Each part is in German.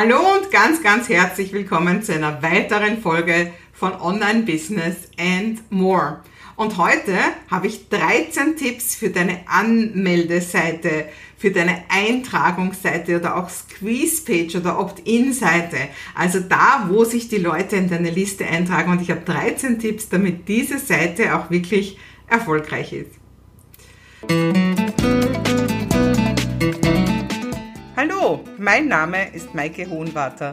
Hallo und ganz, ganz herzlich willkommen zu einer weiteren Folge von Online Business and More. Und heute habe ich 13 Tipps für deine Anmeldeseite, für deine Eintragungsseite oder auch Squeeze-Page oder Opt-in-Seite. Also da, wo sich die Leute in deine Liste eintragen. Und ich habe 13 Tipps, damit diese Seite auch wirklich erfolgreich ist. Hallo, mein Name ist Maike Hohenwarter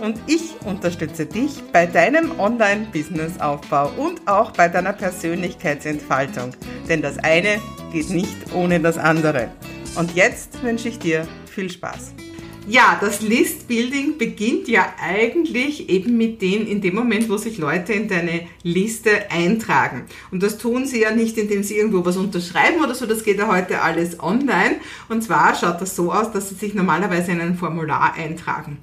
und ich unterstütze dich bei deinem Online-Business-Aufbau und auch bei deiner Persönlichkeitsentfaltung. Denn das eine geht nicht ohne das andere. Und jetzt wünsche ich dir viel Spaß. Ja, das List-Building beginnt ja eigentlich eben mit dem, in dem Moment, wo sich Leute in deine Liste eintragen. Und das tun sie ja nicht, indem sie irgendwo was unterschreiben oder so, das geht ja heute alles online. Und zwar schaut das so aus, dass sie sich normalerweise in ein Formular eintragen.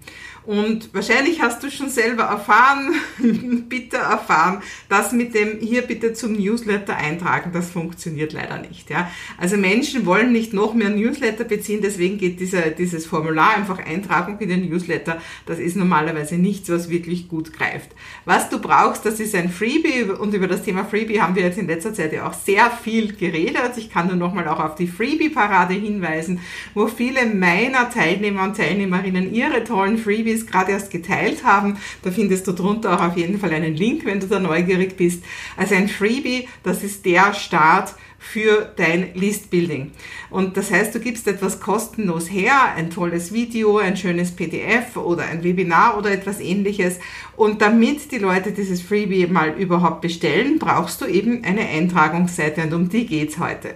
Und wahrscheinlich hast du schon selber erfahren, bitter erfahren, dass mit dem hier bitte zum Newsletter eintragen, das funktioniert leider nicht. Ja? Also Menschen wollen nicht noch mehr Newsletter beziehen, deswegen geht dieser, dieses Formular einfach Eintragung in den Newsletter. Das ist normalerweise nichts, was wirklich gut greift. Was du brauchst, das ist ein Freebie und über das Thema Freebie haben wir jetzt in letzter Zeit ja auch sehr viel geredet. Ich kann nur nochmal auch auf die Freebie-Parade hinweisen, wo viele meiner Teilnehmer und Teilnehmerinnen ihre tollen Freebies Freebies gerade erst geteilt haben. Da findest du drunter auch auf jeden Fall einen Link, wenn du da neugierig bist. Also ein Freebie, das ist der Start für dein Listbuilding. Und das heißt, du gibst etwas kostenlos her, ein tolles Video, ein schönes PDF oder ein Webinar oder etwas ähnliches. Und damit die Leute dieses Freebie mal überhaupt bestellen, brauchst du eben eine Eintragungsseite und um die geht's heute.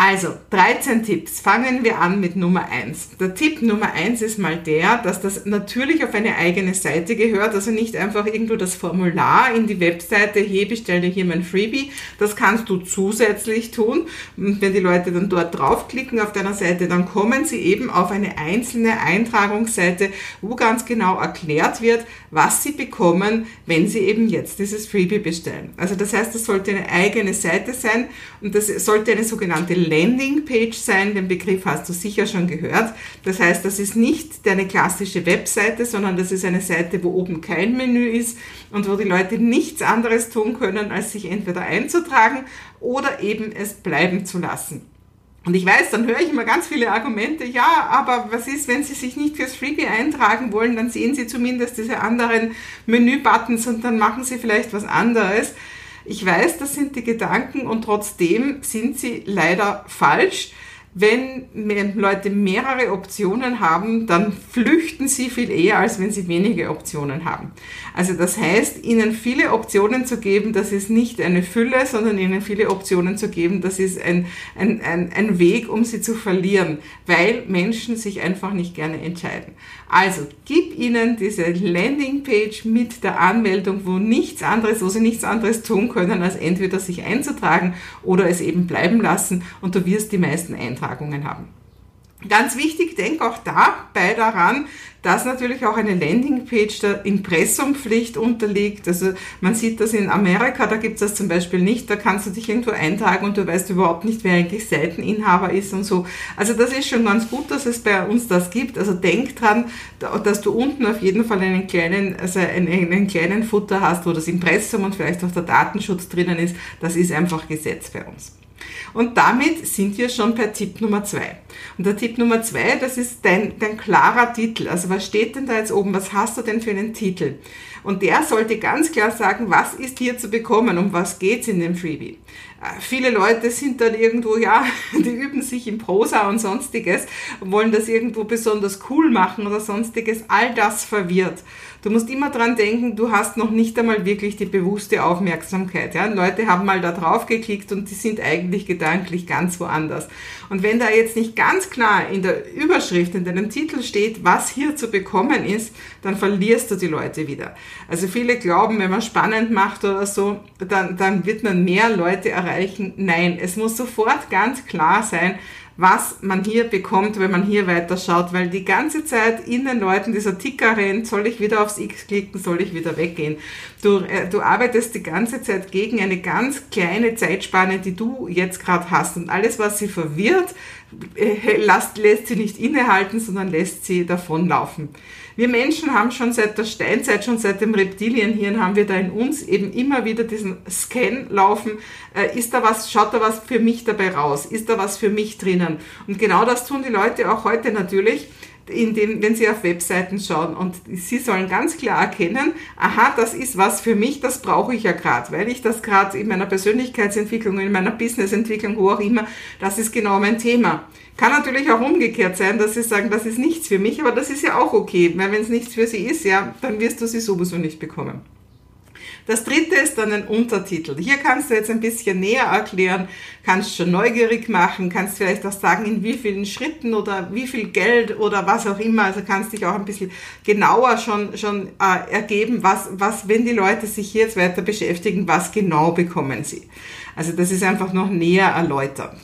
Also, 13 Tipps. Fangen wir an mit Nummer 1. Der Tipp Nummer 1 ist mal der, dass das natürlich auf eine eigene Seite gehört, also nicht einfach irgendwo das Formular in die Webseite, hey, bestell dir hier mein Freebie. Das kannst du zusätzlich tun. Und wenn die Leute dann dort draufklicken auf deiner Seite, dann kommen sie eben auf eine einzelne Eintragungsseite, wo ganz genau erklärt wird, was sie bekommen, wenn sie eben jetzt dieses Freebie bestellen. Also das heißt, das sollte eine eigene Seite sein und das sollte eine sogenannte Landingpage sein. Den Begriff hast du sicher schon gehört. Das heißt, das ist nicht deine klassische Webseite, sondern das ist eine Seite, wo oben kein Menü ist und wo die Leute nichts anderes tun können, als sich entweder einzutragen oder eben es bleiben zu lassen. Und ich weiß, dann höre ich immer ganz viele Argumente, ja, aber was ist, wenn Sie sich nicht fürs Freebie eintragen wollen, dann sehen Sie zumindest diese anderen Menü-Buttons und dann machen Sie vielleicht was anderes. Ich weiß, das sind die Gedanken und trotzdem sind sie leider falsch. Wenn Leute mehrere Optionen haben, dann flüchten sie viel eher, als wenn sie wenige Optionen haben. Also das heißt, ihnen viele Optionen zu geben, das ist nicht eine Fülle, sondern ihnen viele Optionen zu geben, das ist ein, ein, ein, ein Weg, um sie zu verlieren, weil Menschen sich einfach nicht gerne entscheiden. Also gib ihnen diese Landingpage mit der Anmeldung, wo nichts anderes, wo sie nichts anderes tun können, als entweder sich einzutragen oder es eben bleiben lassen und du wirst die meisten Eintragungen haben. Ganz wichtig, denk auch dabei daran, dass natürlich auch eine Landingpage der Impressumpflicht unterliegt. Also man sieht das in Amerika, da gibt es das zum Beispiel nicht. Da kannst du dich irgendwo eintragen und du weißt überhaupt nicht, wer eigentlich Seiteninhaber ist und so. Also das ist schon ganz gut, dass es bei uns das gibt. Also denk dran, dass du unten auf jeden Fall einen kleinen, also einen, einen kleinen Futter hast, wo das Impressum und vielleicht auch der Datenschutz drinnen ist. Das ist einfach Gesetz bei uns. Und damit sind wir schon bei Tipp Nummer zwei. Und der Tipp Nummer zwei, das ist dein, dein klarer Titel. Also was steht denn da jetzt oben? Was hast du denn für einen Titel? Und der sollte ganz klar sagen, was ist hier zu bekommen, um was geht's in dem Freebie. Äh, viele Leute sind dann irgendwo, ja, die üben sich in Prosa und sonstiges, wollen das irgendwo besonders cool machen oder sonstiges. All das verwirrt. Du musst immer dran denken, du hast noch nicht einmal wirklich die bewusste Aufmerksamkeit. Ja? Leute haben mal da drauf geklickt und die sind eigentlich gedanklich ganz woanders. Und wenn da jetzt nicht ganz klar in der Überschrift, in deinem Titel steht, was hier zu bekommen ist, dann verlierst du die Leute wieder. Also viele glauben, wenn man spannend macht oder so, dann, dann wird man mehr Leute erreichen. Nein, es muss sofort ganz klar sein, was man hier bekommt, wenn man hier weiterschaut, weil die ganze Zeit in den Leuten dieser Ticker rennt, soll ich wieder aufs X klicken, soll ich wieder weggehen. Du, äh, du arbeitest die ganze Zeit gegen eine ganz kleine Zeitspanne, die du jetzt gerade hast. Und alles, was sie verwirrt, lässt, lässt sie nicht innehalten, sondern lässt sie davonlaufen. Wir Menschen haben schon seit der Steinzeit, schon seit dem Reptilienhirn, haben wir da in uns eben immer wieder diesen Scan laufen. Äh, ist da was, schaut da was für mich dabei raus? Ist da was für mich drinnen? Und genau das tun die Leute auch heute natürlich dem, wenn Sie auf Webseiten schauen und Sie sollen ganz klar erkennen, aha, das ist was für mich, das brauche ich ja gerade, weil ich das gerade in meiner Persönlichkeitsentwicklung, in meiner Businessentwicklung, wo auch immer, das ist genau mein Thema. Kann natürlich auch umgekehrt sein, dass Sie sagen, das ist nichts für mich, aber das ist ja auch okay, weil wenn es nichts für Sie ist, ja, dann wirst du sie sowieso nicht bekommen. Das dritte ist dann ein Untertitel. Hier kannst du jetzt ein bisschen näher erklären, kannst schon neugierig machen, kannst vielleicht auch sagen, in wie vielen Schritten oder wie viel Geld oder was auch immer. Also kannst dich auch ein bisschen genauer schon, schon äh, ergeben, was, was, wenn die Leute sich hier jetzt weiter beschäftigen, was genau bekommen sie. Also das ist einfach noch näher erläutert.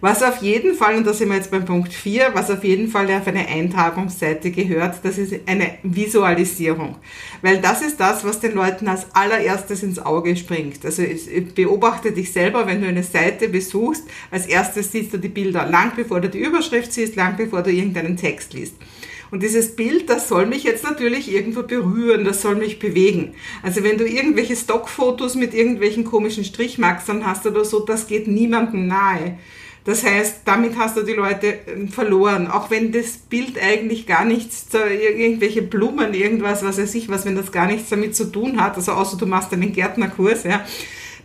Was auf jeden Fall, und da sind wir jetzt beim Punkt 4, was auf jeden Fall auf eine Eintragungsseite gehört, das ist eine Visualisierung. Weil das ist das, was den Leuten als allererstes ins Auge springt. Also beobachte dich selber, wenn du eine Seite besuchst, als erstes siehst du die Bilder, lang bevor du die Überschrift siehst, lang bevor du irgendeinen Text liest. Und dieses Bild, das soll mich jetzt natürlich irgendwo berühren, das soll mich bewegen. Also wenn du irgendwelche Stockfotos mit irgendwelchen komischen Strichmaxern hast oder so, das geht niemandem nahe. Das heißt, damit hast du die Leute ähm, verloren. Auch wenn das Bild eigentlich gar nichts, irgendwelche Blumen, irgendwas, was weiß ich was, wenn das gar nichts damit zu tun hat, also außer du machst einen Gärtnerkurs, ja,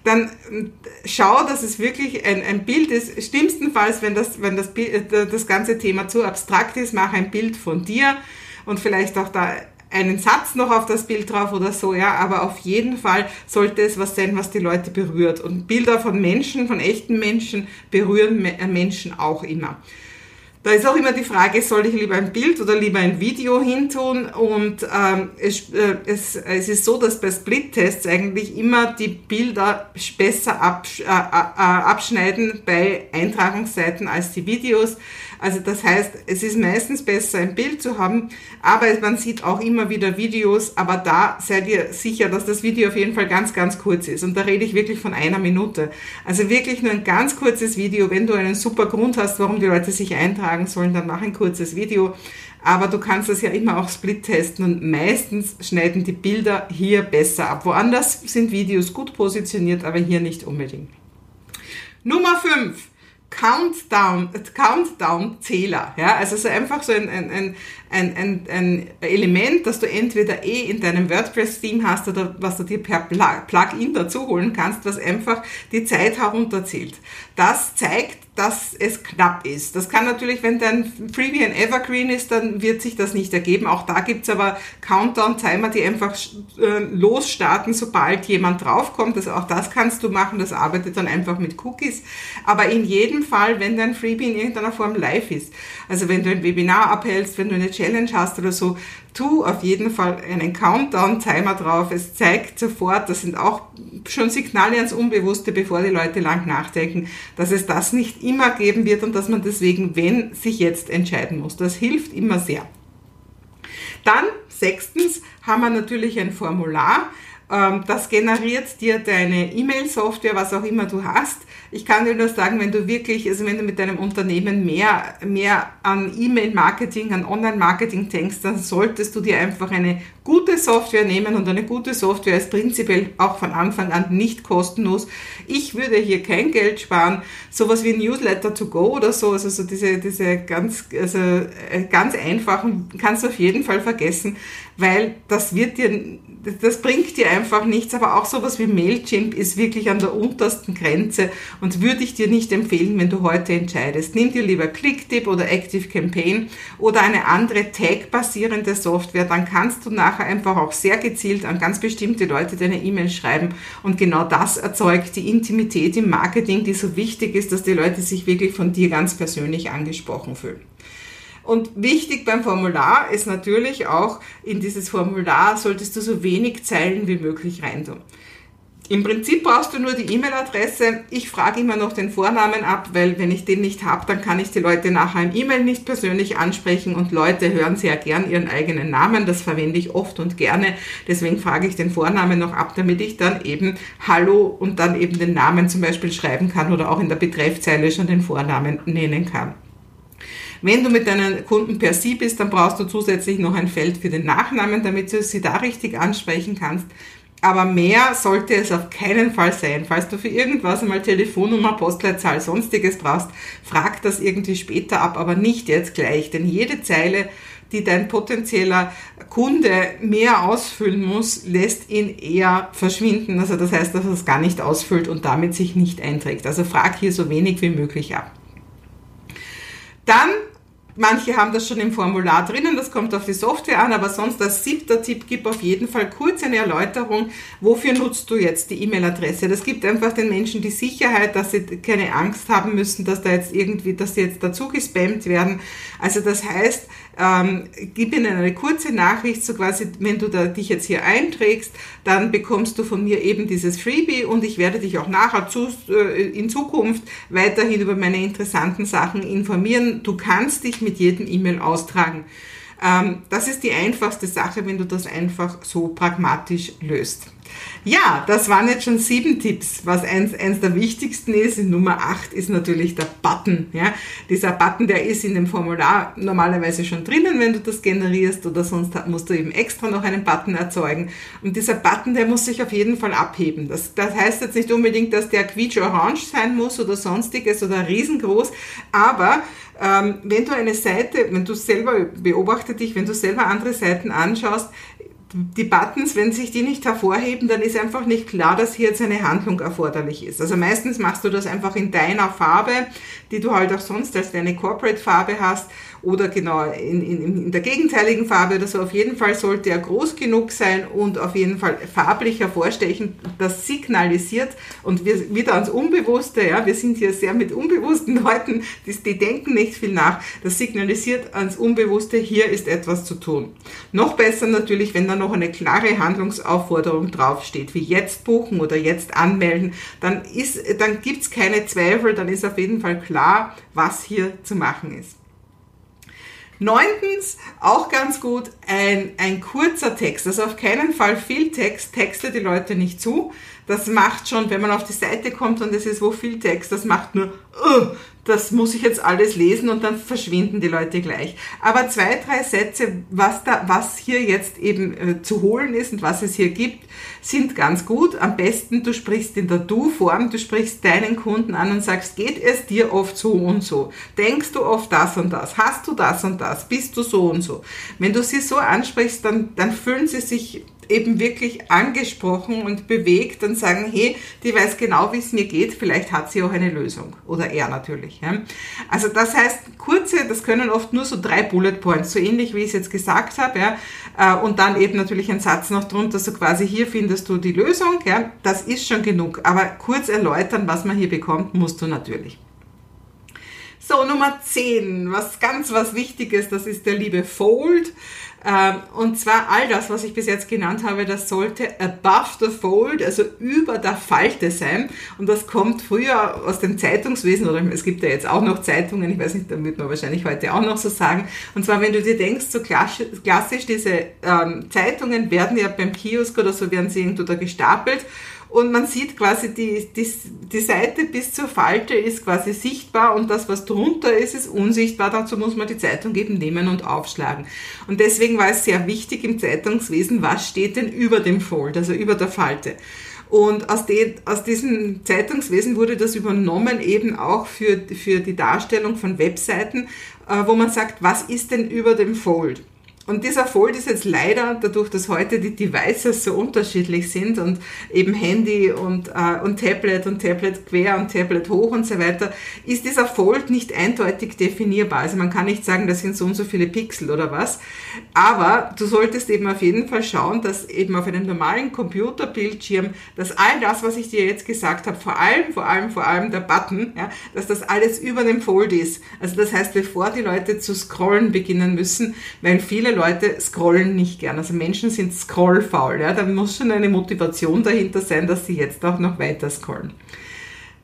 dann ähm, schau, dass es wirklich ein, ein Bild ist. Schlimmstenfalls, wenn das, wenn das, äh, das ganze Thema zu abstrakt ist, mach ein Bild von dir und vielleicht auch da einen Satz noch auf das Bild drauf oder so, ja, aber auf jeden Fall sollte es was sein, was die Leute berührt. Und Bilder von Menschen, von echten Menschen, berühren äh, Menschen auch immer. Da ist auch immer die Frage, soll ich lieber ein Bild oder lieber ein Video hintun? Und ähm, es, äh, es, es ist so, dass bei Split-Tests eigentlich immer die Bilder besser absch äh, äh, abschneiden bei Eintragungsseiten als die Videos. Also das heißt, es ist meistens besser, ein Bild zu haben, aber man sieht auch immer wieder Videos, aber da seid ihr sicher, dass das Video auf jeden Fall ganz, ganz kurz ist. Und da rede ich wirklich von einer Minute. Also wirklich nur ein ganz kurzes Video. Wenn du einen super Grund hast, warum die Leute sich eintragen sollen, dann mach ein kurzes Video. Aber du kannst das ja immer auch split testen und meistens schneiden die Bilder hier besser ab. Woanders sind Videos gut positioniert, aber hier nicht unbedingt. Nummer 5 Countdown, Countdown-Zähler. Ja? Also so einfach so ein, ein, ein, ein, ein Element, das du entweder eh in deinem WordPress-Theme hast oder was du dir per Plugin dazu holen kannst, was einfach die Zeit herunterzählt. Das zeigt, dass es knapp ist. Das kann natürlich, wenn dein Freebie ein Evergreen ist, dann wird sich das nicht ergeben. Auch da gibt's aber Countdown-Timer, die einfach äh, losstarten, sobald jemand draufkommt. Also auch das kannst du machen, das arbeitet dann einfach mit Cookies. Aber in jedem Fall, wenn dein Freebie in irgendeiner Form live ist, also wenn du ein Webinar abhältst, wenn du eine Challenge hast oder so, tu auf jeden Fall einen Countdown-Timer drauf. Es zeigt sofort, das sind auch schon Signale ans Unbewusste, bevor die Leute lang nachdenken, dass es das nicht immer geben wird und dass man deswegen, wenn, sich jetzt entscheiden muss. Das hilft immer sehr. Dann, sechstens, haben wir natürlich ein Formular. Ähm, das generiert dir deine E-Mail-Software, was auch immer du hast. Ich kann dir nur sagen, wenn du wirklich, also wenn du mit deinem Unternehmen mehr, mehr an E-Mail-Marketing, an Online-Marketing denkst, dann solltest du dir einfach eine gute Software nehmen und eine gute Software ist prinzipiell auch von Anfang an nicht kostenlos. Ich würde hier kein Geld sparen. Sowas wie Newsletter to go oder so, also so diese, diese ganz, also äh, ganz einfachen kannst du auf jeden Fall vergessen, weil das wird dir das bringt dir einfach nichts, aber auch sowas wie Mailchimp ist wirklich an der untersten Grenze und würde ich dir nicht empfehlen, wenn du heute entscheidest. Nimm dir lieber Clicktip oder Active Campaign oder eine andere Tag-basierende Software, dann kannst du nachher einfach auch sehr gezielt an ganz bestimmte Leute deine E-Mails schreiben und genau das erzeugt die Intimität im Marketing, die so wichtig ist, dass die Leute sich wirklich von dir ganz persönlich angesprochen fühlen. Und wichtig beim Formular ist natürlich auch, in dieses Formular solltest du so wenig Zeilen wie möglich reintun. Im Prinzip brauchst du nur die E-Mail-Adresse. Ich frage immer noch den Vornamen ab, weil wenn ich den nicht habe, dann kann ich die Leute nachher im E-Mail nicht persönlich ansprechen und Leute hören sehr gern ihren eigenen Namen. Das verwende ich oft und gerne. Deswegen frage ich den Vornamen noch ab, damit ich dann eben Hallo und dann eben den Namen zum Beispiel schreiben kann oder auch in der Betreffzeile schon den Vornamen nennen kann. Wenn du mit deinen Kunden per Sie bist, dann brauchst du zusätzlich noch ein Feld für den Nachnamen, damit du sie da richtig ansprechen kannst. Aber mehr sollte es auf keinen Fall sein. Falls du für irgendwas einmal Telefonnummer, Postleitzahl, sonstiges brauchst, frag das irgendwie später ab, aber nicht jetzt gleich. Denn jede Zeile, die dein potenzieller Kunde mehr ausfüllen muss, lässt ihn eher verschwinden. Also das heißt, dass er es gar nicht ausfüllt und damit sich nicht einträgt. Also frag hier so wenig wie möglich ab. Dann Manche haben das schon im Formular drinnen, das kommt auf die Software an, aber sonst als siebter Tipp, gib auf jeden Fall kurz eine Erläuterung, wofür nutzt du jetzt die E-Mail-Adresse. Das gibt einfach den Menschen die Sicherheit, dass sie keine Angst haben müssen, dass da jetzt irgendwie, dass sie jetzt dazu gespammt werden. Also das heißt, ähm, gib ihnen eine kurze Nachricht, so quasi, wenn du da, dich jetzt hier einträgst, dann bekommst du von mir eben dieses Freebie und ich werde dich auch nachher zu, äh, in Zukunft weiterhin über meine interessanten Sachen informieren. Du kannst dich mit jedem E-Mail austragen. Ähm, das ist die einfachste Sache, wenn du das einfach so pragmatisch löst. Ja, das waren jetzt schon sieben Tipps. Was eins, eins der wichtigsten ist, Nummer acht ist natürlich der Button. Ja, dieser Button, der ist in dem Formular normalerweise schon drinnen, wenn du das generierst oder sonst musst du eben extra noch einen Button erzeugen. Und dieser Button, der muss sich auf jeden Fall abheben. Das, das heißt jetzt nicht unbedingt, dass der quietsch-orange sein muss oder sonstiges oder riesengroß, aber ähm, wenn du eine Seite, wenn du selber beobachte dich, wenn du selber andere Seiten anschaust, die Buttons, wenn sich die nicht hervorheben, dann ist einfach nicht klar, dass hier jetzt eine Handlung erforderlich ist. Also meistens machst du das einfach in deiner Farbe, die du halt auch sonst als deine Corporate-Farbe hast oder genau in, in, in der gegenteiligen Farbe oder so. Auf jeden Fall sollte er groß genug sein und auf jeden Fall farblich hervorstechen. Das signalisiert und wir wieder ans Unbewusste, ja, wir sind hier sehr mit unbewussten Leuten, die, die denken nicht viel nach. Das signalisiert ans Unbewusste, hier ist etwas zu tun. Noch besser natürlich, wenn da noch eine klare Handlungsaufforderung draufsteht, wie jetzt buchen oder jetzt anmelden, dann ist, dann gibt's keine Zweifel, dann ist auf jeden Fall klar, was hier zu machen ist. Neuntens, auch ganz gut, ein, ein kurzer Text. Also auf keinen Fall viel Text, texte die Leute nicht zu. Das macht schon, wenn man auf die Seite kommt und es ist wo viel Text, das macht nur, uh, das muss ich jetzt alles lesen und dann verschwinden die Leute gleich. Aber zwei, drei Sätze, was da, was hier jetzt eben äh, zu holen ist und was es hier gibt, sind ganz gut. Am besten, du sprichst in der Du-Form, du sprichst deinen Kunden an und sagst, geht es dir oft so und so? Denkst du oft das und das? Hast du das und das? Bist du so und so? Wenn du sie so ansprichst, dann, dann fühlen sie sich eben wirklich angesprochen und bewegt und sagen, hey, die weiß genau, wie es mir geht, vielleicht hat sie auch eine Lösung. Oder er natürlich. Ja. Also das heißt, kurze, das können oft nur so drei Bullet Points, so ähnlich wie ich es jetzt gesagt habe. Ja. Äh, und dann eben natürlich ein Satz noch drunter, so quasi hier findest du die Lösung. Ja. Das ist schon genug. Aber kurz erläutern, was man hier bekommt, musst du natürlich. So, Nummer 10, was ganz was Wichtiges, das ist der liebe Fold. Ähm, und zwar all das, was ich bis jetzt genannt habe, das sollte above the fold, also über der Falte sein. Und das kommt früher aus dem Zeitungswesen, oder es gibt ja jetzt auch noch Zeitungen, ich weiß nicht, da wird man wahrscheinlich heute auch noch so sagen. Und zwar, wenn du dir denkst, so klassisch, diese ähm, Zeitungen werden ja beim Kiosk oder so, werden sie irgendwo da gestapelt und man sieht quasi die, die, die Seite bis zur Falte ist quasi sichtbar und das, was drunter ist, ist unsichtbar. Dazu muss man die Zeitung eben nehmen und aufschlagen. Und deswegen war es sehr wichtig im Zeitungswesen, was steht denn über dem Fold, also über der Falte. Und aus, den, aus diesem Zeitungswesen wurde das übernommen eben auch für, für die Darstellung von Webseiten, äh, wo man sagt, was ist denn über dem Fold? Und dieser Fold ist jetzt leider, dadurch, dass heute die Devices so unterschiedlich sind und eben Handy und, äh, und Tablet und Tablet quer und Tablet hoch und so weiter, ist dieser Fold nicht eindeutig definierbar. Also man kann nicht sagen, das sind so und so viele Pixel oder was. Aber du solltest eben auf jeden Fall schauen, dass eben auf einem normalen Computerbildschirm, dass all das, was ich dir jetzt gesagt habe, vor allem, vor allem, vor allem der Button, ja, dass das alles über dem Fold ist. Also das heißt, bevor die Leute zu scrollen beginnen müssen, weil viele Leute scrollen nicht gern. Also Menschen sind scrollfaul. Ja? Da muss schon eine Motivation dahinter sein, dass sie jetzt auch noch weiter scrollen.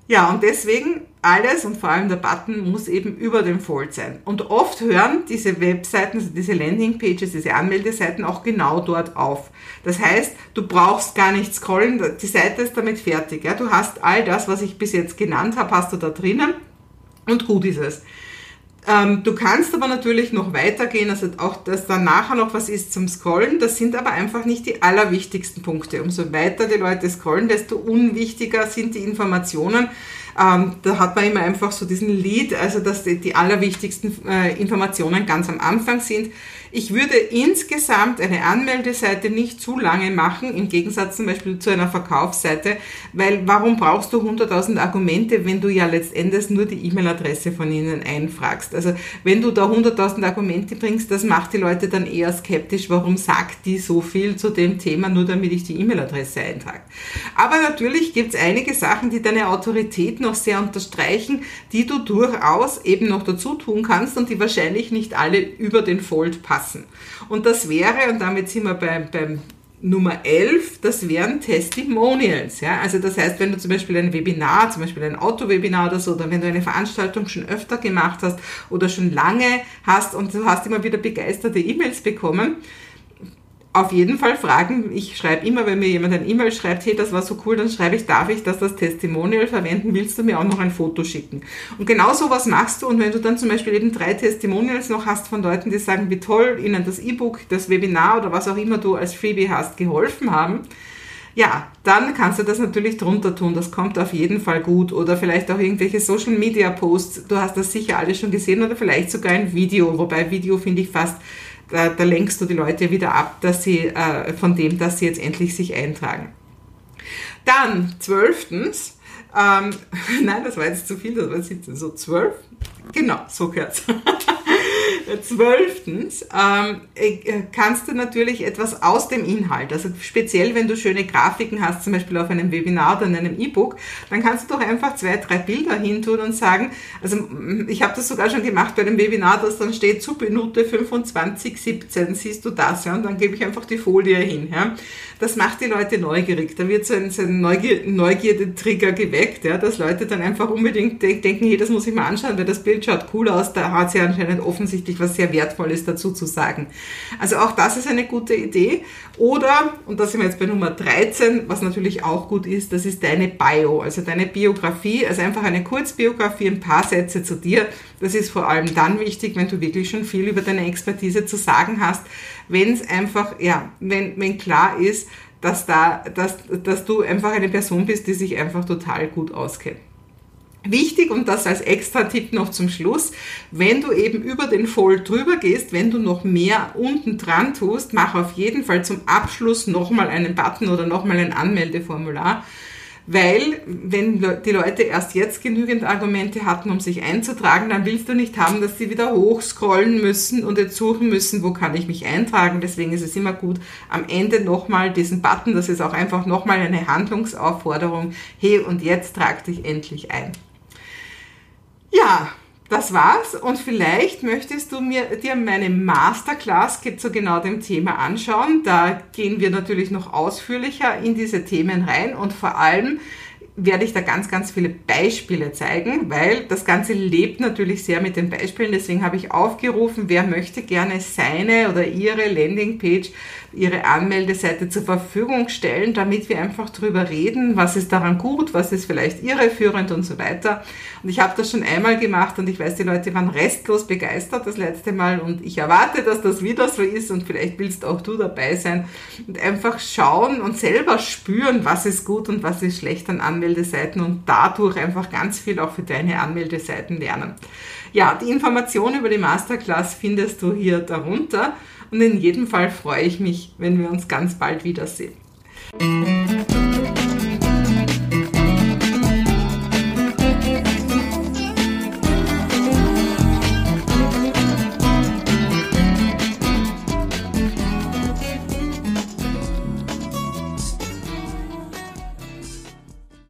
Ja, und deswegen alles und vor allem der Button muss eben über dem Fold sein. Und oft hören diese Webseiten, also diese Landingpages, diese Anmeldeseiten auch genau dort auf. Das heißt, du brauchst gar nicht scrollen, die Seite ist damit fertig. Ja? Du hast all das, was ich bis jetzt genannt habe, hast du da drinnen und gut ist es. Ähm, du kannst aber natürlich noch weitergehen, also auch, dass dann nachher noch was ist zum Scrollen. Das sind aber einfach nicht die allerwichtigsten Punkte. Umso weiter die Leute scrollen, desto unwichtiger sind die Informationen. Ähm, da hat man immer einfach so diesen Lead, also dass die, die allerwichtigsten äh, Informationen ganz am Anfang sind. Ich würde insgesamt eine Anmeldeseite nicht zu lange machen, im Gegensatz zum Beispiel zu einer Verkaufsseite, weil warum brauchst du 100.000 Argumente, wenn du ja letztendlich nur die E-Mail-Adresse von ihnen einfragst? Also wenn du da 100.000 Argumente bringst, das macht die Leute dann eher skeptisch, warum sagt die so viel zu dem Thema, nur damit ich die E-Mail-Adresse eintrage. Aber natürlich gibt es einige Sachen, die deine Autorität noch sehr unterstreichen, die du durchaus eben noch dazu tun kannst und die wahrscheinlich nicht alle über den Fold passen. Und das wäre, und damit sind wir beim, beim Nummer 11, das wären Testimonials. Ja? Also das heißt, wenn du zum Beispiel ein Webinar, zum Beispiel ein Autowebinar oder so, oder wenn du eine Veranstaltung schon öfter gemacht hast oder schon lange hast und du hast immer wieder begeisterte E-Mails bekommen, auf jeden Fall fragen. Ich schreibe immer, wenn mir jemand ein E-Mail schreibt, hey, das war so cool, dann schreibe ich, darf ich das als Testimonial verwenden? Willst du mir auch noch ein Foto schicken? Und genau sowas machst du. Und wenn du dann zum Beispiel eben drei Testimonials noch hast von Leuten, die sagen, wie toll ihnen das E-Book, das Webinar oder was auch immer du als Freebie hast, geholfen haben, ja, dann kannst du das natürlich drunter tun. Das kommt auf jeden Fall gut. Oder vielleicht auch irgendwelche Social Media Posts. Du hast das sicher alle schon gesehen oder vielleicht sogar ein Video. Wobei Video finde ich fast da, da lenkst du die Leute wieder ab, dass sie äh, von dem, dass sie jetzt endlich sich eintragen. Dann zwölftens, ähm, nein, das war jetzt zu viel, das war 17, so zwölf, genau, so gehört's. Zwölftens ähm, äh, kannst du natürlich etwas aus dem Inhalt, also speziell wenn du schöne Grafiken hast, zum Beispiel auf einem Webinar oder in einem E-Book, dann kannst du doch einfach zwei, drei Bilder hintun und sagen, also ich habe das sogar schon gemacht bei dem Webinar, dass dann steht zu Minute 25, 17, siehst du das, ja, und dann gebe ich einfach die Folie hin. Ja. Das macht die Leute neugierig, da wird so ein, so ein Neugier, Neugierde-Trigger geweckt, ja, dass Leute dann einfach unbedingt denken, hey, das muss ich mal anschauen, weil das Bild schaut cool aus, da hat sie anscheinend offensichtlich was sehr Wertvolles dazu zu sagen. Also auch das ist eine gute Idee. Oder, und da sind wir jetzt bei Nummer 13, was natürlich auch gut ist, das ist deine Bio, also deine Biografie, also einfach eine Kurzbiografie, ein paar Sätze zu dir. Das ist vor allem dann wichtig, wenn du wirklich schon viel über deine Expertise zu sagen hast, wenn es einfach, ja, wenn, wenn klar ist, dass da, dass, dass du einfach eine Person bist, die sich einfach total gut auskennt. Wichtig und das als extra Tipp noch zum Schluss, wenn du eben über den Fold drüber gehst, wenn du noch mehr unten dran tust, mach auf jeden Fall zum Abschluss nochmal einen Button oder nochmal ein Anmeldeformular, weil wenn die Leute erst jetzt genügend Argumente hatten, um sich einzutragen, dann willst du nicht haben, dass sie wieder hochscrollen müssen und jetzt suchen müssen, wo kann ich mich eintragen. Deswegen ist es immer gut, am Ende nochmal diesen Button, das ist auch einfach nochmal eine Handlungsaufforderung, hey und jetzt trag dich endlich ein. Das war's und vielleicht möchtest du mir dir meine Masterclass zu genau dem Thema anschauen. Da gehen wir natürlich noch ausführlicher in diese Themen rein und vor allem werde ich da ganz, ganz viele Beispiele zeigen, weil das Ganze lebt natürlich sehr mit den Beispielen. Deswegen habe ich aufgerufen, wer möchte gerne seine oder ihre Landingpage ihre Anmeldeseite zur Verfügung stellen, damit wir einfach drüber reden, was ist daran gut, was ist vielleicht irreführend und so weiter. Und ich habe das schon einmal gemacht und ich weiß, die Leute waren restlos begeistert das letzte Mal und ich erwarte, dass das wieder so ist und vielleicht willst auch du dabei sein und einfach schauen und selber spüren, was ist gut und was ist schlecht an Anmeldeseiten und dadurch einfach ganz viel auch für deine Anmeldeseiten lernen. Ja, die Information über die Masterclass findest du hier darunter. Und in jedem Fall freue ich mich, wenn wir uns ganz bald wiedersehen.